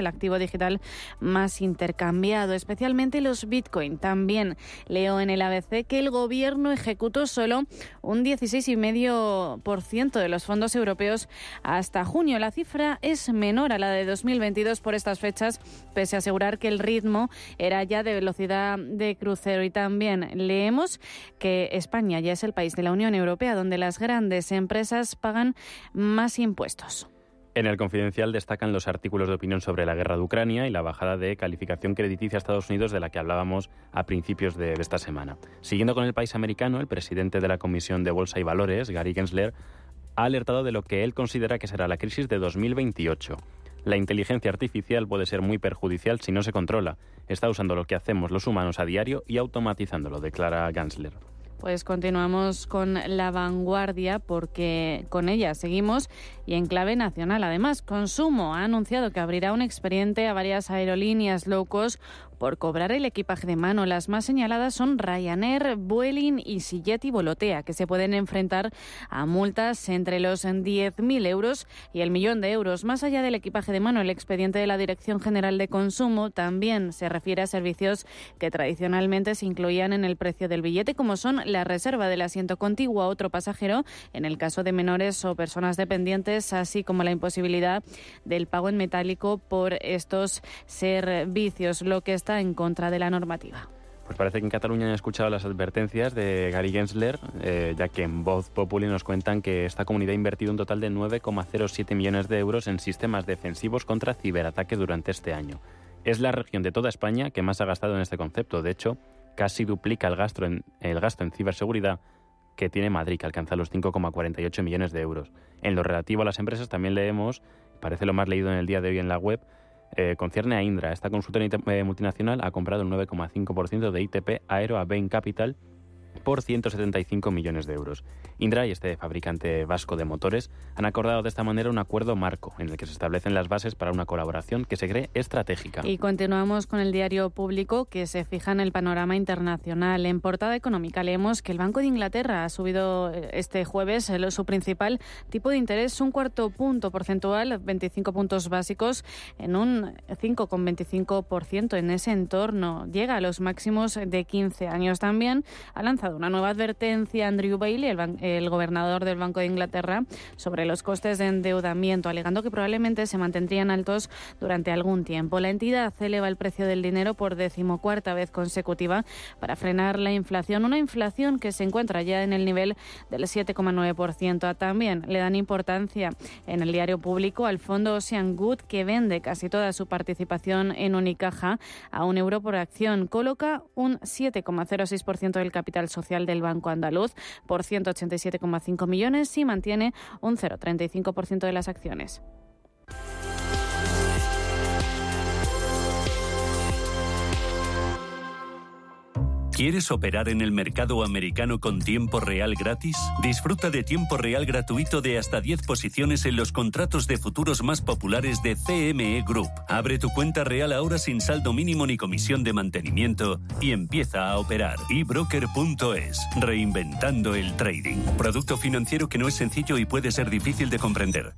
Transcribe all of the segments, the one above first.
el activo digital más intercambiado, especialmente los Bitcoin. También leo en el ABC que el gobierno ejecutó solo un 16,5% de los fondos europeos hasta junio. La cifra es menor a la de 2022 por estas fechas, pese a asegurar que el ritmo era ya de velocidad de crucero. Y también leemos que España ya es el país de la Unión Europea donde las grandes empresas pagan más impuestos. En el confidencial destacan los artículos de opinión sobre la guerra de Ucrania y la bajada de calificación crediticia a Estados Unidos de la que hablábamos a principios de, esta semana. Siguiendo con el país americano, el presidente de la Comisión de Bolsa y Valores, Gary Gensler, ha alertado de lo que él considera que será la crisis de 2028. La inteligencia artificial puede ser muy perjudicial si no se controla. Está usando lo que hacemos los humanos a diario y automatizándolo, declara Gensler. Pues continuamos con la vanguardia porque con ella seguimos y en clave nacional. Además, Consumo ha anunciado que abrirá un expediente a varias aerolíneas low cost por cobrar el equipaje de mano. Las más señaladas son Ryanair, Vueling y Sillet y Volotea, que se pueden enfrentar a multas entre los 10.000 euros y el millón de euros. Más allá del equipaje de mano, el expediente de la Dirección General de Consumo también se refiere a servicios que tradicionalmente se incluían en el precio del billete, como son la reserva del asiento contiguo a otro pasajero, en el caso de menores o personas dependientes, así como la imposibilidad del pago en metálico por estos servicios, lo que está en contra de la normativa. Pues parece que en Cataluña han escuchado las advertencias de Gary Gensler, eh, ya que en Voz Populi nos cuentan que esta comunidad ha invertido un total de 9,07 millones de euros en sistemas defensivos contra ciberataques durante este año. Es la región de toda España que más ha gastado en este concepto. De hecho, casi duplica el gasto en, el gasto en ciberseguridad que tiene Madrid, que alcanza los 5,48 millones de euros. En lo relativo a las empresas también leemos, parece lo más leído en el día de hoy en la web, eh, concierne a Indra. Esta consultora eh, multinacional ha comprado un 9,5% de ITP Aero a Bain Capital por 175 millones de euros. Indra y este fabricante vasco de motores han acordado de esta manera un acuerdo marco en el que se establecen las bases para una colaboración que se cree estratégica. Y continuamos con el diario público que se fija en el panorama internacional. En portada económica leemos que el Banco de Inglaterra ha subido eh, este jueves su principal tipo de interés un cuarto punto porcentual, 25 puntos básicos, en un 5,25% en ese entorno. Llega a los máximos de 15 años también. Ha lanzado una nueva advertencia Andrew Bailey, el, gobernador del Banco de Inglaterra, sobre los costes de endeudamiento, alegando que probablemente se mantendrían altos durante algún tiempo. La entidad eleva el precio del dinero por decimocuarta vez consecutiva para frenar la inflación, una inflación que se encuentra ya en el nivel del 7,9%. También le dan importancia en el diario público al fondo Ocean Good, que vende casi toda su participación en Unicaja a un euro por acción. Coloca un 7,06% del capital social del Banco Andaluz por 187,5 millones y mantiene un 0,35% de las acciones. ¿Quieres operar en el mercado americano con tiempo real gratis? Disfruta de tiempo real gratuito de hasta 10 posiciones en los contratos de futuros más populares de CME Group. Abre tu cuenta real ahora sin saldo mínimo ni comisión de mantenimiento y empieza a operar. ebroker.es, reinventando el trading. Producto financiero que no es sencillo y puede ser difícil de comprender.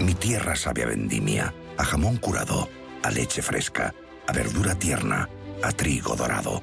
Mi tierra sabe a vendimia, a jamón curado, a leche fresca, a verdura tierna, a trigo dorado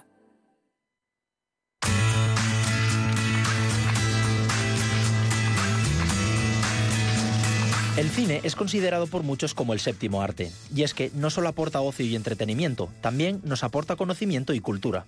El cine es considerado por muchos como el séptimo arte, y es que no solo aporta ocio y entretenimiento, también nos aporta conocimiento y cultura.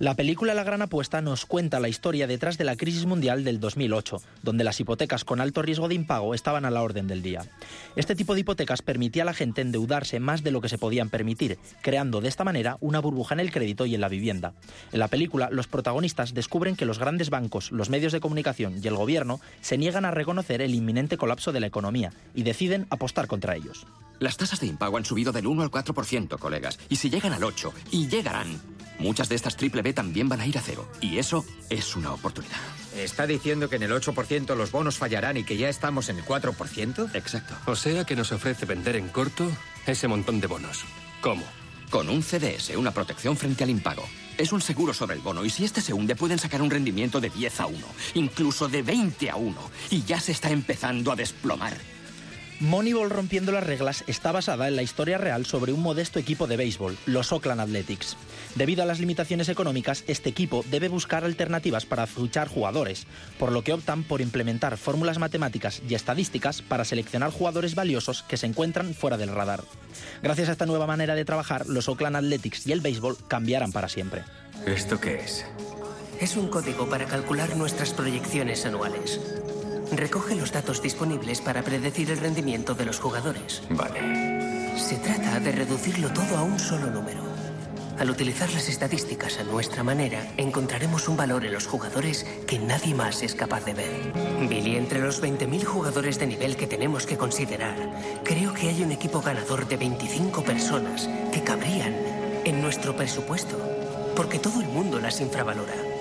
La película La Gran Apuesta nos cuenta la historia detrás de la crisis mundial del 2008, donde las hipotecas con alto riesgo de impago estaban a la orden del día. Este tipo de hipotecas permitía a la gente endeudarse más de lo que se podían permitir, creando de esta manera una burbuja en el crédito y en la vivienda. En la película, los protagonistas descubren que los grandes bancos, los medios de comunicación y el gobierno se niegan a reconocer el inminente colapso de la economía y deciden apostar contra ellos. Las tasas de impago han subido del 1 al 4%, colegas. Y si llegan al 8, y llegarán, muchas de estas triple B también van a ir a cero. Y eso es una oportunidad. ¿Está diciendo que en el 8% los bonos fallarán y que ya estamos en el 4%? Exacto. O sea que nos ofrece vender en corto ese montón de bonos. ¿Cómo? Con un CDS, una protección frente al impago. Es un seguro sobre el bono y si este se hunde pueden sacar un rendimiento de 10 a 1, incluso de 20 a 1. Y ya se está empezando a desplomar. Moneyball rompiendo las reglas está basada en la historia real sobre un modesto equipo de béisbol, los Oakland Athletics. Debido a las limitaciones económicas, este equipo debe buscar alternativas para fichar jugadores, por lo que optan por implementar fórmulas matemáticas y estadísticas para seleccionar jugadores valiosos que se encuentran fuera del radar. Gracias a esta nueva manera de trabajar, los Oakland Athletics y el béisbol cambiarán para siempre. ¿Esto qué es? Es un código para calcular nuestras proyecciones anuales. Recoge los datos disponibles para predecir el rendimiento de los jugadores. Vale. Se trata de reducirlo todo a un solo número. Al utilizar las estadísticas a nuestra manera, encontraremos un valor en los jugadores que nadie más es capaz de ver. Billy, entre los 20.000 jugadores de nivel que tenemos que considerar, creo que hay un equipo ganador de 25 personas que cabrían en nuestro presupuesto, porque todo el mundo las infravalora.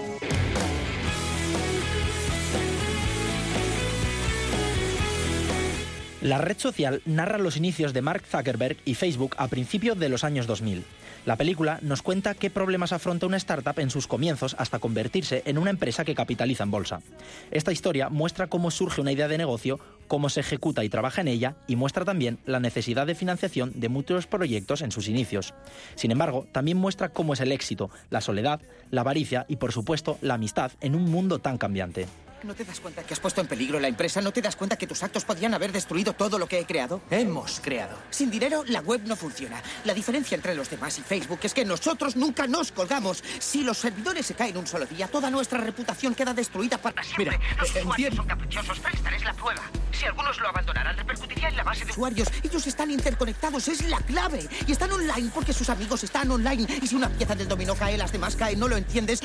La red social narra los inicios de Mark Zuckerberg y Facebook a principios de los años 2000. La película nos cuenta qué problemas afronta una startup en sus comienzos hasta convertirse en una empresa que capitaliza en bolsa. Esta historia muestra cómo surge una idea de negocio, cómo se ejecuta y trabaja en ella y muestra también la necesidad de financiación de muchos proyectos en sus inicios. Sin embargo, también muestra cómo es el éxito, la soledad, la avaricia y por supuesto la amistad en un mundo tan cambiante. ¿No te das cuenta que has puesto en peligro la empresa? ¿No te das cuenta que tus actos podrían haber destruido todo lo que he creado? Hemos creado. Sin dinero, la web no funciona. La diferencia entre los demás y Facebook es que nosotros nunca nos colgamos. Si los servidores se caen un solo día, toda nuestra reputación queda destruida para siempre. Mira, los eh, usuarios entiendo. son caprichosos. Prestar es la prueba. Si algunos lo abandonaran, repercutiría en la base de usuarios. Ellos están interconectados, es la clave. Y están online porque sus amigos están online. Y si una pieza del dominó cae, las demás caen. ¿No lo entiendes?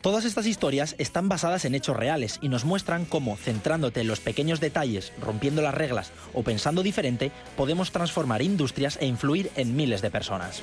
Todas estas historias están basadas en hechos reales y nos muestran cómo, centrándote en los pequeños detalles, rompiendo las reglas o pensando diferente, podemos transformar industrias e influir en miles de personas.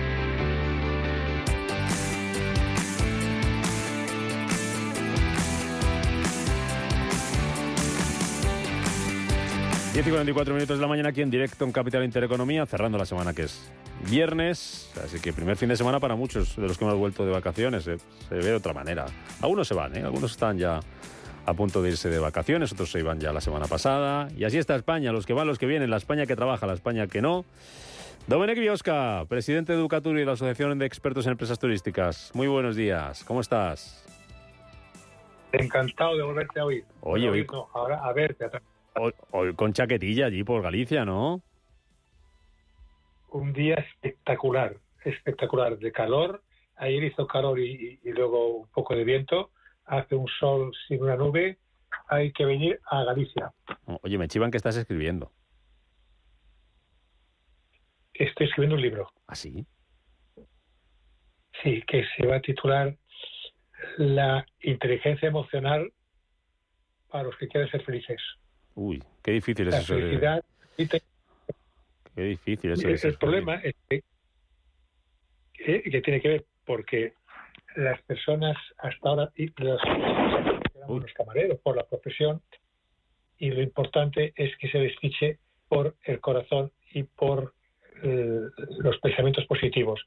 Diez y 44 minutos de la mañana aquí en directo en Capital Intereconomía, cerrando la semana que es viernes, así que primer fin de semana para muchos de los que hemos vuelto de vacaciones, eh, se ve de otra manera. Algunos se van, ¿eh? algunos están ya a punto de irse de vacaciones, otros se iban ya la semana pasada, y así está España, los que van, los que vienen, la España que trabaja, la España que no. Domenic Biosca, presidente de Educatur y de la Asociación de Expertos en Empresas Turísticas. Muy buenos días, ¿cómo estás? Encantado de volverte a oír. Oye, Bueno, oí- no, ahora a verte. atrás. Hoy, hoy con chaquetilla allí por Galicia, ¿no? Un día espectacular, espectacular, de calor. Ayer hizo calor y, y- y luego un poco de viento. Hace un sol sin una nube. Hay que venir a Galicia. Oye, me chivan que estás escribiendo. Estoy escribiendo un libro, ¿Ah, sí? sí, que se va a titular La inteligencia emocional para los que quieren ser felices. Uy, qué difícil es La eso. felicidad. te- Qué difícil eso de el, problema es que, que, que tiene que ver porque las personas hasta ahora y los camareros por la profesión, y lo importante es que se les fiche por el corazón y por eh, los pensamientos positivos.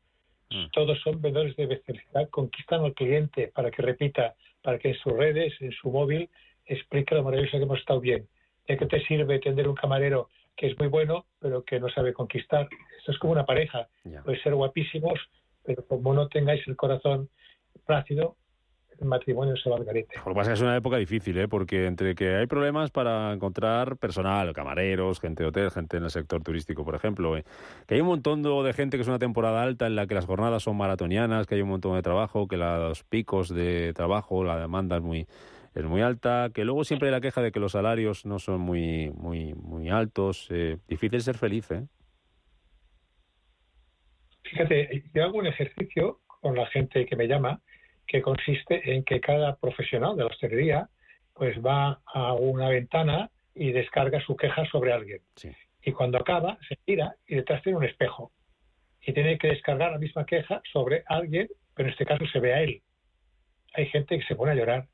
Mm. Todos son vendedores de felicidad, conquistan al cliente para que repita, para que en sus redes, en su móvil, explique lo maravilloso que hemos estado bien. ¿De qué te sirve tener un camarero que es muy bueno, pero que no sabe conquistar? Esto es como una pareja. Puede ser guapísimos, pero como no tengáis el corazón plácido, el matrimonio se va al garete. Lo que pasa es que es una época difícil, ¿eh? porque entre que hay problemas para encontrar personal, camareros, gente de hotel, gente en el sector turístico, por ejemplo, ¿eh? que hay un montón de gente que es una temporada alta en la que las jornadas son maratonianas, que hay un montón de trabajo, que los picos de trabajo, la demanda es muy es muy alta, que luego siempre hay la queja de que los salarios no son muy muy muy altos, eh, difícil ser feliz, ¿eh? Fíjate, yo hago un ejercicio con la gente que me llama que consiste en que cada profesional de la hostelería pues va a una ventana y descarga su queja sobre alguien. Y cuando acaba, se tira y detrás tiene un espejo. Y tiene que descargar la misma queja sobre alguien, pero en este caso se ve a él. Hay gente que se pone a llorar.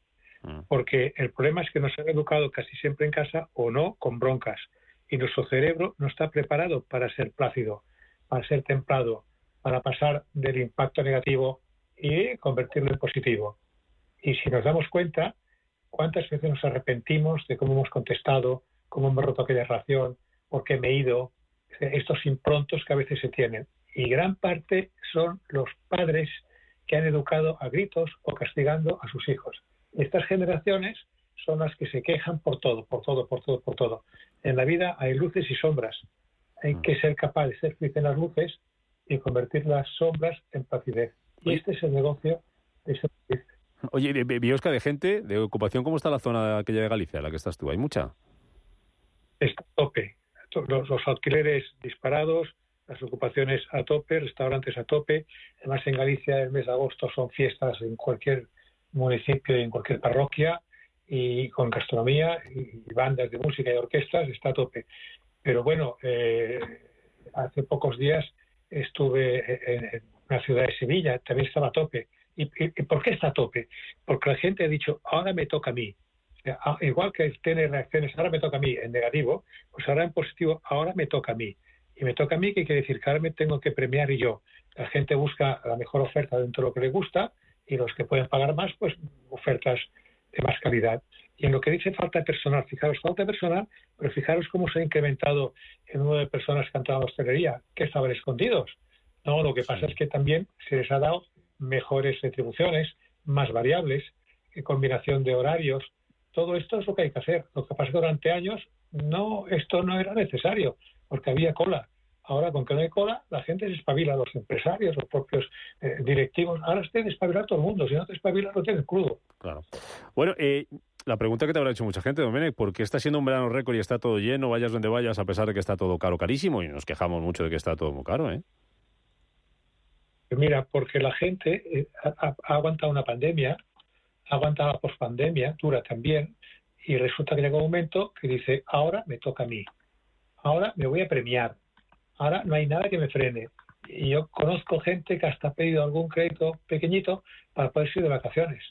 Mm. Porque el problema es que nos han educado casi siempre en casa o no con broncas. Y nuestro cerebro no está preparado para ser plácido, para ser templado, para pasar del impacto negativo y convertirlo en positivo. Y si nos damos cuenta, ¿cuántas veces nos arrepentimos de cómo hemos contestado, cómo hemos roto aquella relación, por qué me he ido? Estos improntos que a veces se tienen. Y gran parte son los padres que han educado a gritos o castigando a sus hijos. Estas generaciones son las que se quejan por todo, por todo, por todo, por todo. En la vida hay luces y sombras. Hay que ser capaz de ser feliz en las luces y convertir las sombras en placidez. Y este es el negocio de ese país. Oye, Biosca, de gente, de ocupación, ¿cómo está la zona aquella de Galicia, la que estás tú? ¿Hay mucha? Está a tope. Los, los alquileres disparados, las ocupaciones a tope, restaurantes a tope. Además, en Galicia el mes de agosto son fiestas en cualquier municipio y en cualquier parroquia y con gastronomía y bandas de música y orquestas está a tope. Pero bueno, eh, hace pocos días estuve en, la ciudad de Sevilla, también estaba a tope. ¿Y, por qué está a tope? Porque la gente ha dicho, ahora me toca a mí. Ah, igual que tiene reacciones, ahora me toca a mí en negativo, pues ahora en positivo, ahora me toca a mí. Y me toca a mí, que quiere decir que ahora me tengo que premiar y yo. La gente busca la mejor oferta dentro de lo que le gusta y los que pueden pagar más, pues ofertas de más calidad. Y en lo que dice falta de personal, fijaros, falta de personal, pero fijaros cómo se ha incrementado el número de personas que han entrado a la hostelería, que estaban escondidos. No, lo que pasa es que también se les ha dado mejores retribuciones, más variables, combinación de horarios. Todo esto es lo que hay que hacer. Lo que pasa es que durante años no, esto no era necesario, porque había cola. Ahora, con que no hay cola, la gente se espabila, los empresarios, los propios eh, directivos. Ahora se tiene que espabilar todo el mundo. Si no te espabilas, lo tienes crudo. Claro. Bueno, eh, la pregunta que te habrá hecho mucha gente, Domenech, ¿por qué está siendo un verano récord y está todo lleno, vayas donde vayas, a pesar de que está todo caro, carísimo? Y nos quejamos mucho de que está todo muy caro, ¿eh? Mira, porque la gente eh, ha, aguantado una pandemia, ha aguantado la pospandemia, dura también, y resulta que llega un momento que dice, ahora me toca a mí, ahora me voy a premiar, ahora no hay nada que me frene. Y yo conozco gente que hasta ha pedido algún crédito pequeñito para poder ir de vacaciones.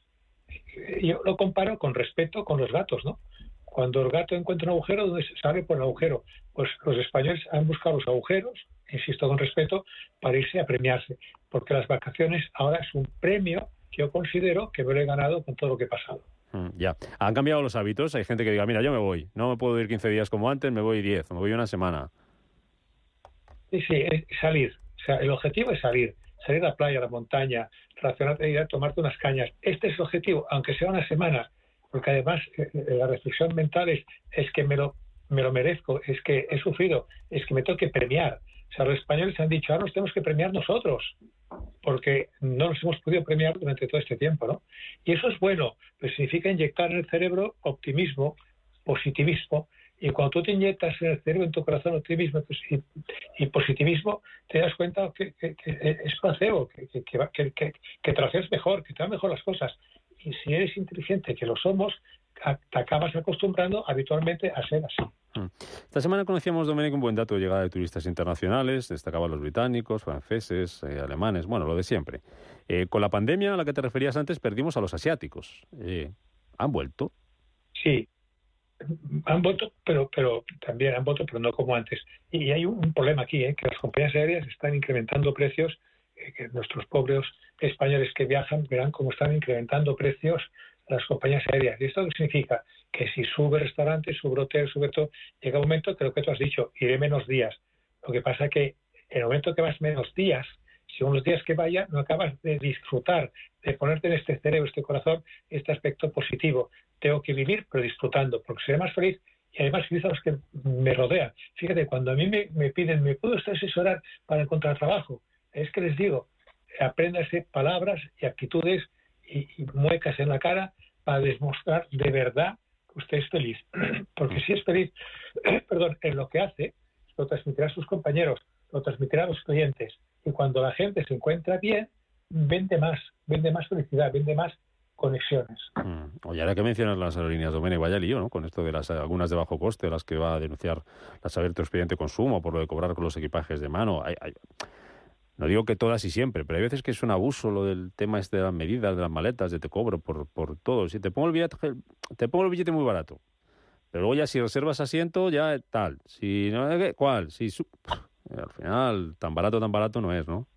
Yo lo comparo con respeto con los gatos, ¿no? Cuando el gato encuentra un agujero, ¿dónde se sabe por el agujero? Pues los españoles han buscado los agujeros, insisto con respeto, para irse a premiarse porque las vacaciones ahora es un premio que yo considero que me lo he ganado con todo lo que he pasado. Mm, ya. Han cambiado los hábitos. Hay gente que diga, mira, yo me voy. No me puedo ir 15 días como antes, me voy 10, me voy una semana. Sí, sí, salir. O sea, el objetivo es salir. Salir a la playa, a la montaña, relacionarte, ir a tomarte unas cañas. Este es el objetivo, aunque sea una semana. Porque además eh, eh, la reflexión mental es, es que me lo, me lo merezco, es que he sufrido, es que me tengo que premiar. O sea, los españoles han dicho, ahora nos tenemos que premiar nosotros porque no nos hemos podido premiar durante todo este tiempo, ¿no? Y eso es bueno, pues significa inyectar en el cerebro optimismo, positivismo, y cuando tú te inyectas en el cerebro, en tu corazón, optimismo pues, y, positivismo, te das cuenta que, es placebo, que, que, que, que te haces mejor, que te dan mejor las cosas. Y si eres inteligente, que lo somos, te acabas acostumbrando habitualmente a ser así. Mm. Esta semana conocíamos, Domenico, un buen dato de llegada de turistas internacionales, destacaban los británicos, franceses, eh, alemanes, bueno, lo de siempre. Eh, con la pandemia a la que te referías antes, perdimos a los asiáticos. Eh, han vuelto. Sí, han vuelto, pero, pero también han vuelto, pero no como antes. Y hay un, problema aquí, ¿eh? que las compañías aéreas están incrementando precios, eh, que nuestros pobres españoles que viajan verán cómo están incrementando precios las compañías aéreas. ¿Y esto qué significa? Que si sube restaurante, sube hotel, sube todo, llega un momento que lo que tú has dicho, iré menos días. Lo que pasa que en el momento que vas menos días, según los días que vaya, no acabas de disfrutar, de ponerte en este cerebro, este corazón, este aspecto positivo. Tengo que vivir, pero disfrutando, porque seré más feliz y además feliz a los que me rodean. Fíjate, cuando a mí me, piden, ¿me puedo asesorar para encontrar trabajo? Es que les digo, apréndase palabras y actitudes y, muecas en la cara para demostrar de verdad que usted es feliz. Porque si es feliz, perdón, en lo que hace, lo transmitirá a sus compañeros, lo transmitirá a los clientes. Y cuando la gente se encuentra bien, vende más, vende más felicidad, vende más conexiones. Mm. Oye, ahora que mencionas las aerolíneas Domene, vaya lío, ¿no? Con esto de las algunas de bajo coste, las que va a denunciar las abierto expediente consumo por lo de cobrar con los equipajes de mano. no digo que todas y siempre, pero hay veces que es un abuso lo del tema este de las medidas, de las maletas, de te cobro por, por todo. Si te pongo el billete, te pongo el billete muy barato. Pero luego ya si reservas asiento, ya tal. Si no, ¿cuál? Si al final, tan barato, tan barato no es, ¿no?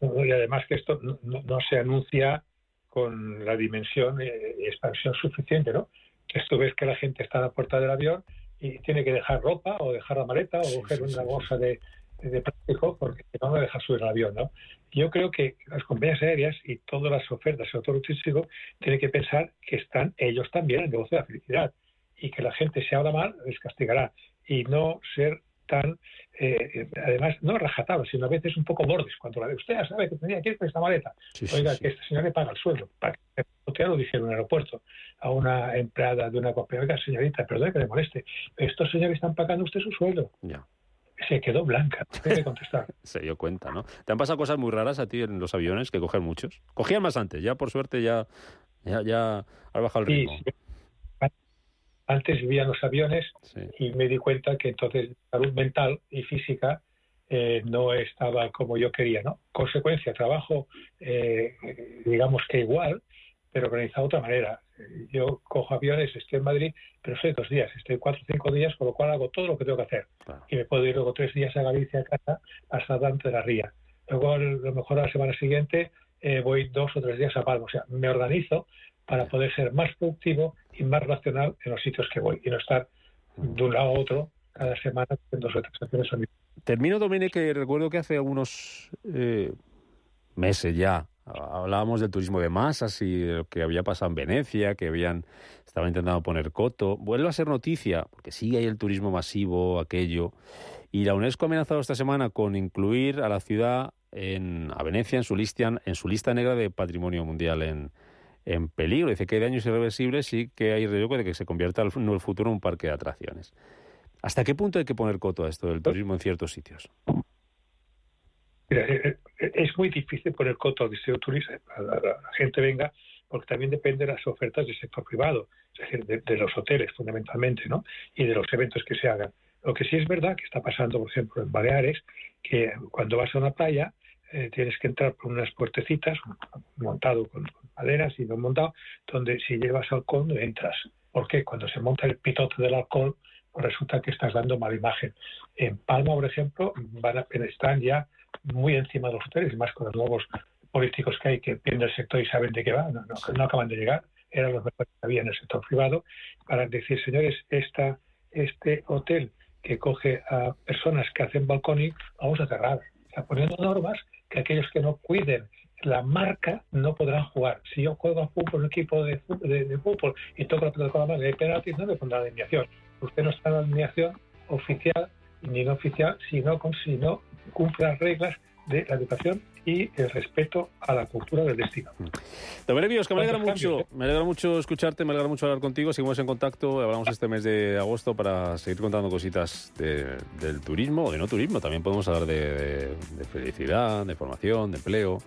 Y además que esto no, se anuncia con la dimensión y expansión suficiente, ¿no? Esto ves que la gente está a la puerta del avión y tiene que dejar ropa o dejar la maleta o coger una bolsa de, plástico porque no lo deja subir al avión, ¿no? Yo creo que las compañías aéreas y todas las ofertas del sector turístico tienen que pensar que están ellos también en el negocio de la felicidad y que la gente se habla mal les castigará y no ser tan, eh, además, no rajatablas, sino a veces un poco bordes. Cuando la de usted ya sabe que tenía que ir con esta maleta, oiga, que este señor le paga el sueldo. Para que lo dije en un aeropuerto a una empleada de una compañía, oiga, señorita, perdón que le moleste, estos señores están pagando usted su sueldo. Ya. Se quedó blanca, tiene que contestar. Se dio cuenta, ¿no? ¿Te han pasado cosas muy raras a ti en los aviones que cogen muchos? Cogían más antes, ya por suerte ya, ya, ya ha bajado el ritmo. Antes vivía en los aviones y me di cuenta que entonces salud mental y física eh, no estaba como yo quería, ¿no? Consecuencia, trabajo, eh, digamos que igual, pero organizado de otra manera. Yo cojo aviones, estoy en Madrid, pero soy dos días, estoy cuatro o cinco días, con lo cual hago todo lo que tengo que hacer. Y me puedo ir luego tres días a Galicia, a casa, hasta Dante de la Ría. Luego, a lo mejor la semana siguiente, eh, voy dos o tres días a Palma. O sea, me organizo para poder ser más productivo y más racional en los sitios que voy y no estar de un lado a otro cada semana haciendo dos transacciones Termino, Dominique, que recuerdo que hace algunos eh, meses ya hablábamos del turismo de masas y lo que había pasado en Venecia, que habían estaba intentando poner coto. Vuelve a ser noticia, porque sigue ahí el turismo masivo, aquello. Y la UNESCO ha amenazado esta semana con incluir a la ciudad, en, a Venecia, en su, lista, en su lista negra de patrimonio mundial en, en peligro. Dice que hay daños irreversibles y que hay riesgo de que se convierta en el futuro en un parque de atracciones. ¿Hasta qué punto hay que poner coto a esto del turismo en ciertos sitios? Mira, eh, eh, es muy difícil poner coto al distrito turismo, a la, gente venga, porque también depende de las ofertas del sector privado, es decir, de, los hoteles fundamentalmente, ¿no? Y de los eventos que se hagan. Lo que sí es verdad que está pasando, por ejemplo, en Baleares, que cuando vas a una playa, eh, tienes que entrar por unas puertecitas, montado con, maderas y no montado, donde si llevas alcohol no entras. Porque cuando se monta el pitote del alcohol, pues resulta que estás dando mala imagen. En Palma, por ejemplo, van a, están ya muy encima de los hoteles, más con los nuevos políticos que hay que entienden el sector y saben de qué va, no, no, acaban de llegar, eran los mejores que había en el sector privado, para decir, señores, esta, este hotel que coge a personas que hacen balconing, vamos a cerrar. O sea, poniendo normas que aquellos que no cuiden la marca no podrán jugar. Si yo juego a fútbol, un equipo de, de, fútbol y toco la pelota con la mano de penaltis, no me pondrá la alineación. Usted no está en la alineación oficial ni no oficial si no, si no cumple las reglas de la educación y el respeto a la cultura del destino. Domenios, que me alegra mucho, eh? me alegra mucho escucharte, me alegra mucho hablar contigo, seguimos en contacto, hablamos este mes de agosto para seguir contando cositas del turismo o de no turismo, también podemos hablar de, felicidad, de formación, de empleo.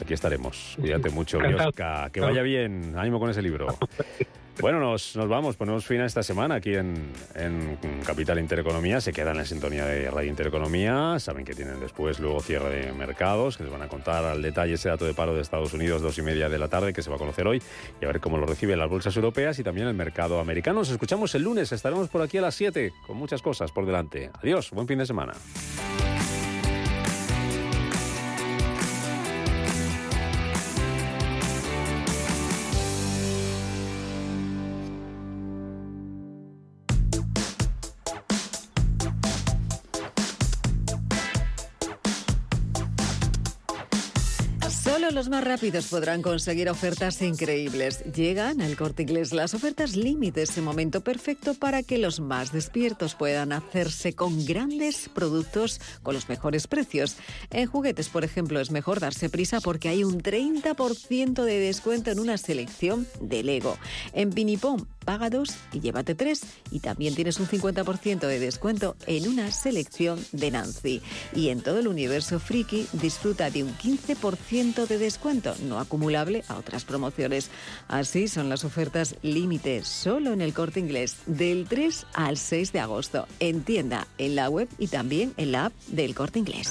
Aquí estaremos. Cuídate mucho, Biosca. Que vaya bien. Ánimo con ese libro. Bueno, nos, nos vamos, ponemos fin a esta semana aquí en, en Capital Intereconomía. Se quedan en la sintonía de Radio Intereconomía. Saben que tienen después luego cierre de mercados, que les van a contar al detalle ese dato de paro de Estados Unidos, dos y media de la tarde, que se va a conocer hoy, y a ver cómo lo reciben las bolsas europeas y también el mercado americano. Nos escuchamos el lunes, estaremos por aquí a las 7 con muchas cosas por delante. Adiós, buen fin de semana. Solo los más rápidos podrán conseguir ofertas increíbles. Llegan al corte inglés las ofertas límite, ese momento perfecto para que los más despiertos puedan hacerse con grandes productos con los mejores precios. En juguetes, por ejemplo, es mejor darse prisa porque hay un 30% de descuento en una selección de Lego. En Pinipom, paga dos y llévate tres. Y también tienes un 50% de descuento en una selección de Nancy. Y en todo el universo friki disfruta de un 15% de descuento no acumulable a otras promociones. Así son las ofertas límite solo en el corte inglés del 3 al 6 de agosto. En tienda, en la web y también en la app del corte inglés.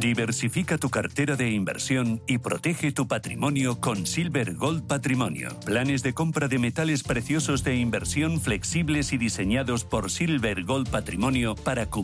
Diversifica tu cartera de inversión y protege tu patrimonio con Silver Gold Patrimonio. Planes de compra de metales preciosos de inversión flexibles y diseñados por Silver Gold Patrimonio para cubrir